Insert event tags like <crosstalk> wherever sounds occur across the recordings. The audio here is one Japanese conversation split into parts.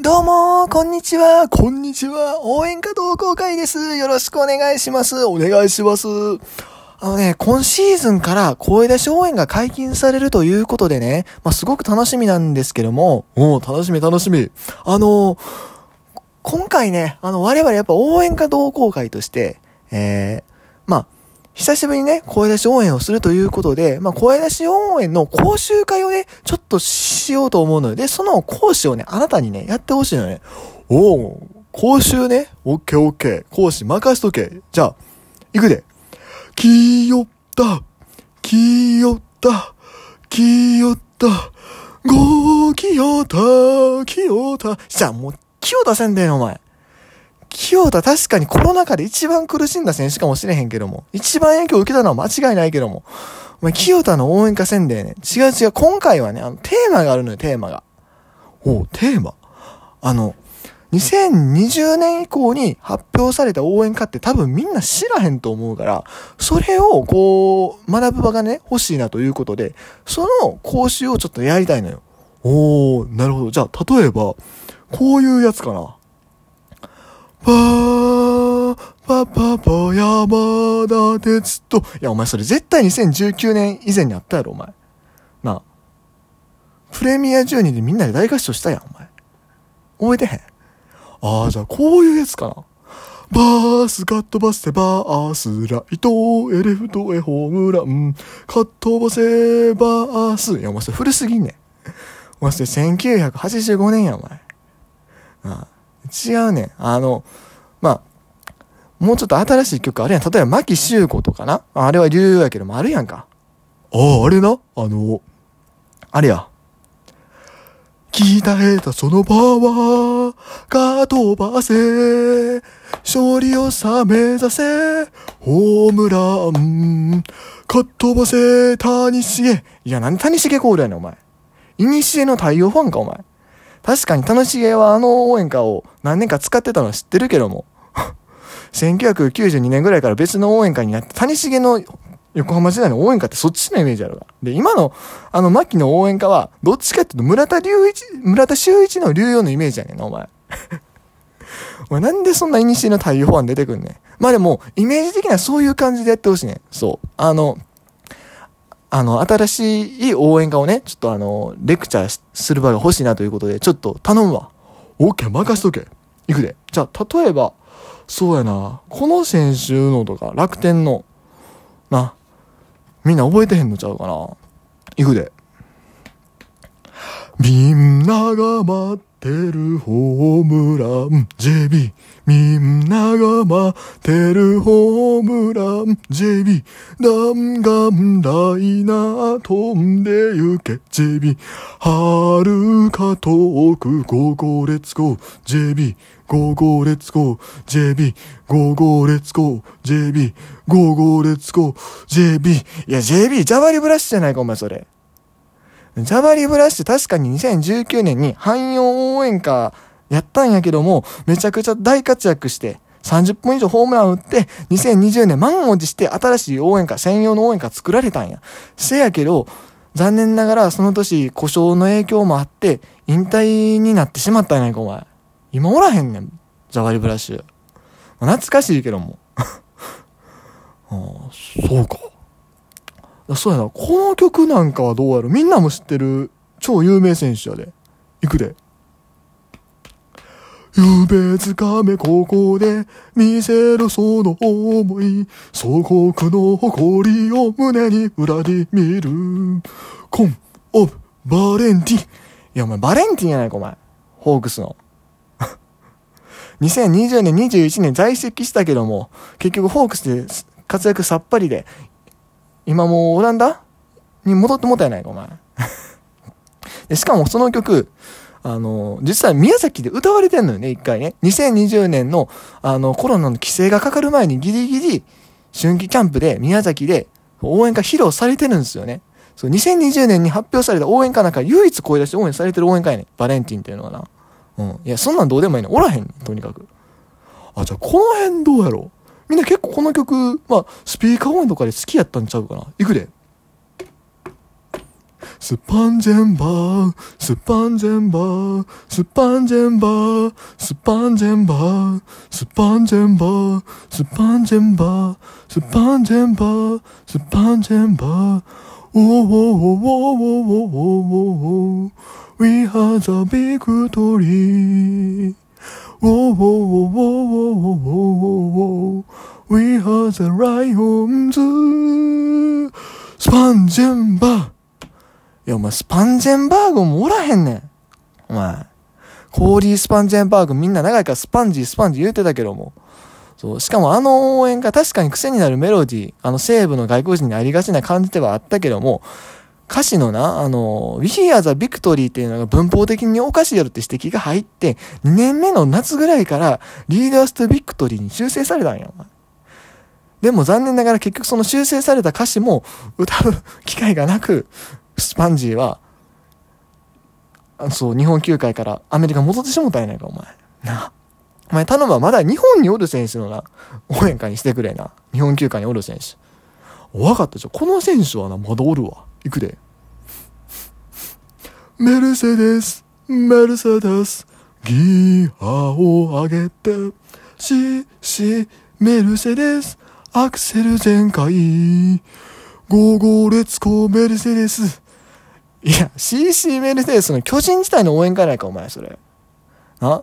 どうも、こんにちは、こんにちは、応援歌同好会です。よろしくお願いします。お願いします。あのね、今シーズンから声出し応援が解禁されるということでね、まあ、すごく楽しみなんですけども、おー楽しみ楽しみ。あのー今回ね、あの、我々やっぱ応援歌同好会として、えー、まあ、久しぶりにね、声出し応援をするということで、まあ、声出し応援の講習会をね、ちょっとしようと思うので、その講師をね、あなたにね、やってほしいのね。おお講習ね、オッケーオッケー、講師任しとけ。じゃあ、行くで。きよった、きよった、きよった、ごきよった、きよった。じゃあもう、気を出せんだよ、お前。清田確かにコロナ禍で一番苦しんだ選手かもしれへんけども、一番影響を受けたのは間違いないけども、お前清田の応援歌せんでね、違う違う、今回はね、あの、テーマがあるのよ、テーマが。おう、テーマ？あの、2020年以降に発表された応援歌って多分みんな知らへんと思うから、それをこう、学ぶ場がね、欲しいなということで、その講習をちょっとやりたいのよ。おー、なるほど。じゃあ、例えば、こういうやつかな。パー、パパパ山田哲人。いや、お前それ絶対2019年以前にあったやろ、お前。なあ。プレミア12でみんなで大合唱したやん、お前。覚えてへんああ、じゃあこういうやつかな。バース、カットバス、バース、ライト、エレフト、エホームラン、カットバセ、バース。いや、お前それ古すぎんねん。お前それ1985年や、お前。ああ違うねん。あの、まあ、もうちょっと新しい曲あるやん。例えば、牧秀子とかな。あれは流々やけどもあるやんか。ああ、あれな？あの、あれや。鍛えたそのパワーが飛ばせ。勝利をさ目指せ。ホームラン。かっ飛ばせ。谷繁。いや、なんで谷繁コールやねん、お前。いにしえの太陽ファンか、お前。確かに楽しげはあの応援歌を何年か使ってたのは知ってるけども。<laughs> 1992年ぐらいから別の応援歌になって、谷繁の横浜時代の応援歌ってそっちのイメージあるわ。で、今のあの牧の応援歌は、どっちかっていうと村田隆一、村田修一の流用のイメージやねんな、お前。<laughs> お前なんでそんなイニシエの太陽ファン出てくんねん。まあでも、イメージ的にはそういう感じでやってほしいねん。そう。あの、あの、新しい応援歌をね、ちょっとあの、レクチャーする場が欲しいなということで、ちょっと頼むわ。オッケー、任しとけ。いくで。じゃあ、例えば、そうやな、この選手のとか、楽天の、な、みんな覚えてへんのちゃうかな。いくで。みんなが待ってるホームラン JB みんなが待ってるホームラン JB 弾丸ライナー飛んで行け JB はるか遠く Go Go Let's Go JB ゴーゴーレッツゴー JB ゴーゴー。レッツゴー JB ゴー。ゴーレッツゴー JB いや JB ジャバリブラシじゃないかお前それ。ジャバリブラッシュ確かに2019年に汎用応援歌やったんやけども、めちゃくちゃ大活躍して、30本以上ホームラン打って、2020年満を持して新しい応援歌、専用の応援歌作られたんや。せやけど、残念ながらその年故障の影響もあって、引退になってしまったんやないか、お前。今おらへんねん、ジャバリブラッシュ。懐かしいけども。<laughs> ああ、そうか。そうやな。この曲なんかはどうやろ？みんなも知ってる超有名選手やで。いくで。夢つかめここで見せろその思い祖国の誇りを胸に裏で見るコン・オブ・バレンティいやお前バレンティンやないかお前ホークスの <laughs> 2020年21年在籍したけども結局ホークスで活躍さっぱりで今もうオランダ？に戻ってもったやないか、お前。<laughs> でしかもその曲、あの、実際宮崎で歌われてんのよね、一回ね。2020年の、あの、コロナの規制がかかる前にギリギリ、春季キャンプで宮崎で応援歌披露されてるんですよね。そう、2020年に発表された応援歌なんか唯一声出して応援されてる応援歌やねん。バレンティンっていうのはな。うん。いや、そんなんどうでもいいね。おらへん、とにかく。あ、じゃあこの辺どうやろう？みんな結構この曲、まあ、スピーカー音とかで好きやったんちゃうかな。いくで。スパンジェンバー、スパンジェンバー、スパンジェンバー、スパンジェンバー、スパンジェンバー、スパンジェンバー、スパンジェンバー、スパンジェンバー、おーおーおーおーおーおーおー We are the victory. Whoa, whoa, whoa, whoa, whoa, whoa, whoa, whoa. We are the Lions. スパンジェンバー。いや、お前、スパンジェンバーグもおらへんねん。お前。コーリー・スパンジェンバーグみんな長いからスパンジー、スパンジー言うてたけども。そう。しかもあの応援が確かに癖になるメロディー、あの西武の外国人にありがちな感じではあったけども、歌詞のな、あの、We Are the Victory っていうのが文法的におかしいやろって指摘が入って、2年目の夏ぐらいから Lead Us to Victory に修正されたんや、お前。でも残念ながら結局その修正された歌詞も歌う <laughs> 機会がなく、スパンジーは、そう、日本球界からアメリカ戻ってしもたんやないか、お前。な。お前頼むわ、まだ日本におる選手のな、応援歌にしてくれな。日本球界におる選手。わかったじゃこの選手はな、まだおるわ。行くで。<laughs> メルセデス、メルセデス、ギアを上げて、シ、シ、メルセデス、アクセル全開、ゴーゴーレッツコーメルセデス。いや、CC メルセデスの巨人自体の応援会ないか、お前、それ。な？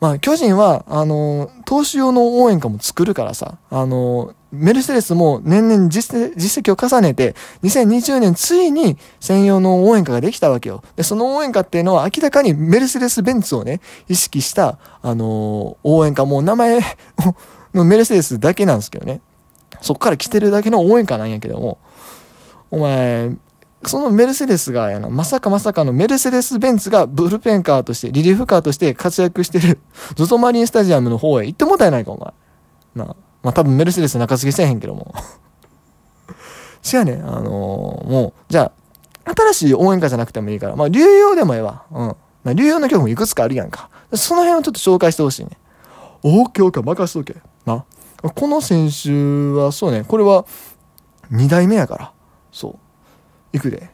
まあ、巨人は、あの、投手用の応援歌も作るからさ、あの、メルセデスも年々実績を重ねて、2020年ついに専用の応援歌ができたわけよ。で、その応援歌っていうのは明らかにメルセデス・ベンツをね、意識した、あのー、応援歌、もう名前 <laughs> のメルセデスだけなんですけどね。そっから来てるだけの応援歌なんやけども、お前、そのメルセデスがやな、まさかまさかのメルセデス・ベンツがブルペンカーとして、リリーフカーとして活躍してる、ゾゾマリンスタジアムの方へ行ってもたやないか、お前。なあ。まあ多分メルセデス中継ぎせえへんけども。<laughs> 違うね、あのー、もう、じゃあ、新しい応援歌じゃなくてもいいから、まあ、流用でもええわ。うん。まあ、流用の曲もいくつかあるやんか。その辺をちょっと紹介してほしいね。オーケーオーケー、任しとけ。な。この選手は、そうね、これは、二代目やから。そう。いくで。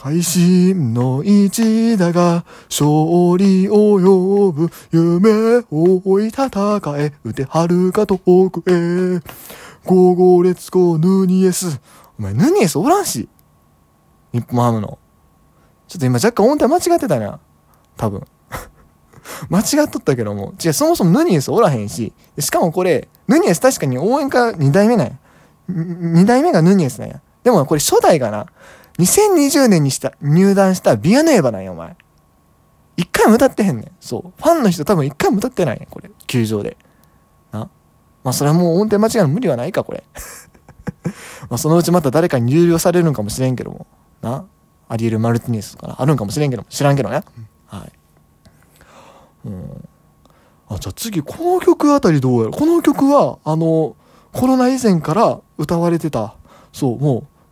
会心の一打が勝利を呼ぶ夢を追い戦え打てはるか遠くへ。ゴーゴーレッツゴーヌニエス。お前ヌニエスおらんし。日本ハムの。ちょっと今若干音程間違ってたな。多分。<laughs> 間違っとったけども。違うそもそもヌニエスおらへんし。しかもこれヌニエス確かに応援歌2代目なんや。2代目がヌニエスなんや。でもこれ初代がな。2020年にした入団したビアネーバなんや、お前。一回も歌ってへんねん。そう。ファンの人多分一回も歌ってないねん、これ。球場で。な。まあ、それはもう音程間違いの無理はないか、これ。<laughs> まあ、そのうちまた誰かに有料されるんかもしれんけども。な。アリエル・マルティネスとか。あるんかもしれんけども。知らんけどね。はい。うん。あ、じゃあ次、この曲あたりどうやろこの曲は、あの、コロナ以前から歌われてた、そう、もう、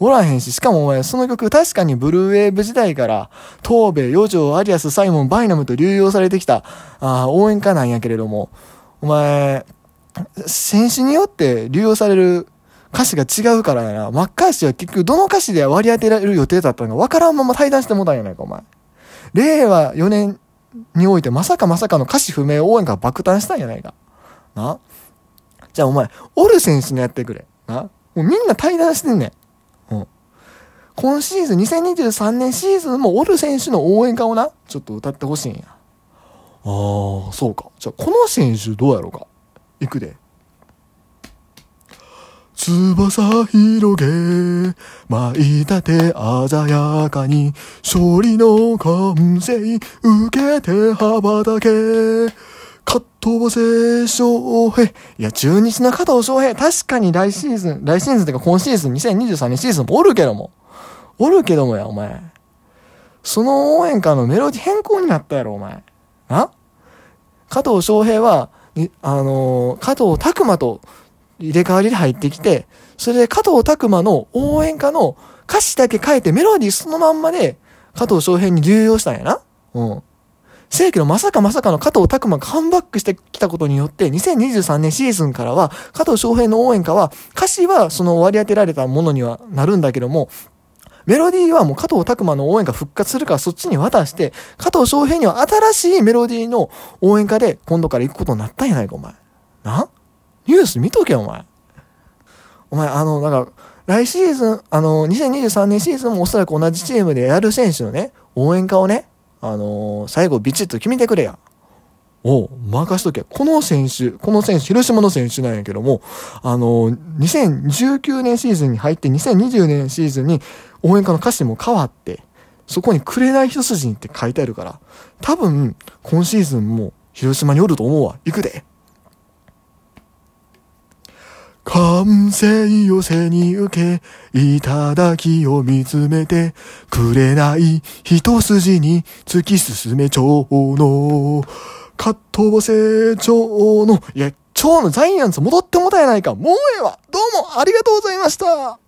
おらへんし、しかもお前、その曲確かにブルーウェーブ時代から、東米、余剰、アリアス、サイモン、バイナムと流用されてきた、ああ応援歌なんやけれども、お前、選手によって流用される歌詞が違うからやな。マッカーシーは結局どの歌詞で割り当てられる予定だったのか分からんまま対談してもたんやないか、お前。令和4年においてまさかまさかの歌詞不明応援が爆誕したんやないか。なじゃあお前、オル選手のやってくれ。なもうみんな対談してんねん。今シーズン、2023年シーズンもオル選手の応援歌をな、ちょっと歌ってほしいんや。ああ、そうか。じゃあ、この選手どうやろうか。いくで。翼広げ、舞い立て鮮やかに、勝利の歓声受けて羽ばたけ。カットボセ翔平。いや、中日の加藤翔平、確かに来シーズン、来シーズンってか今シーズン、2023年シーズンもおるけども。おるけどもや、お前。その応援歌のメロディ変更になったやろ、お前。な？加藤翔平は、あのー、加藤拓馬と入れ替わりで入ってきて、それで加藤拓馬の応援歌の歌詞だけ変えてメロディそのまんまで加藤翔平に流用したんやな。うん。せやけどまさかまさかの加藤拓馬がカムバックしてきたことによって、2023年シーズンからは、加藤翔平の応援歌は、歌詞はその割り当てられたものにはなるんだけども、メロディーはもう加藤拓馬の応援歌復活するからそっちに渡して、加藤翔平には新しいメロディーの応援歌で今度から行くことになったんやないか、お前。な？ニュース見とけ、お前。お前、あの、なんか、来シーズン、あの、2023年シーズンもおそらく同じチームでやる選手のね、応援歌をね、あのー、最後ビチッと決めてくれや。おう、任しとけ。この選手、この選手、広島の選手なんやけども、あの、2019年シーズンに入って2020年シーズンに応援歌の歌詞も変わって、そこにくれない一筋って書いてあるから、多分、今シーズンも広島におると思うわ。行くで。感性を背に受け、いただきを見つめて、くれない一筋に突き進め蝶の、葛藤成長の、いや、蝶のジャイアンツ戻ってもたやないか。もうええわ。どうもありがとうございました。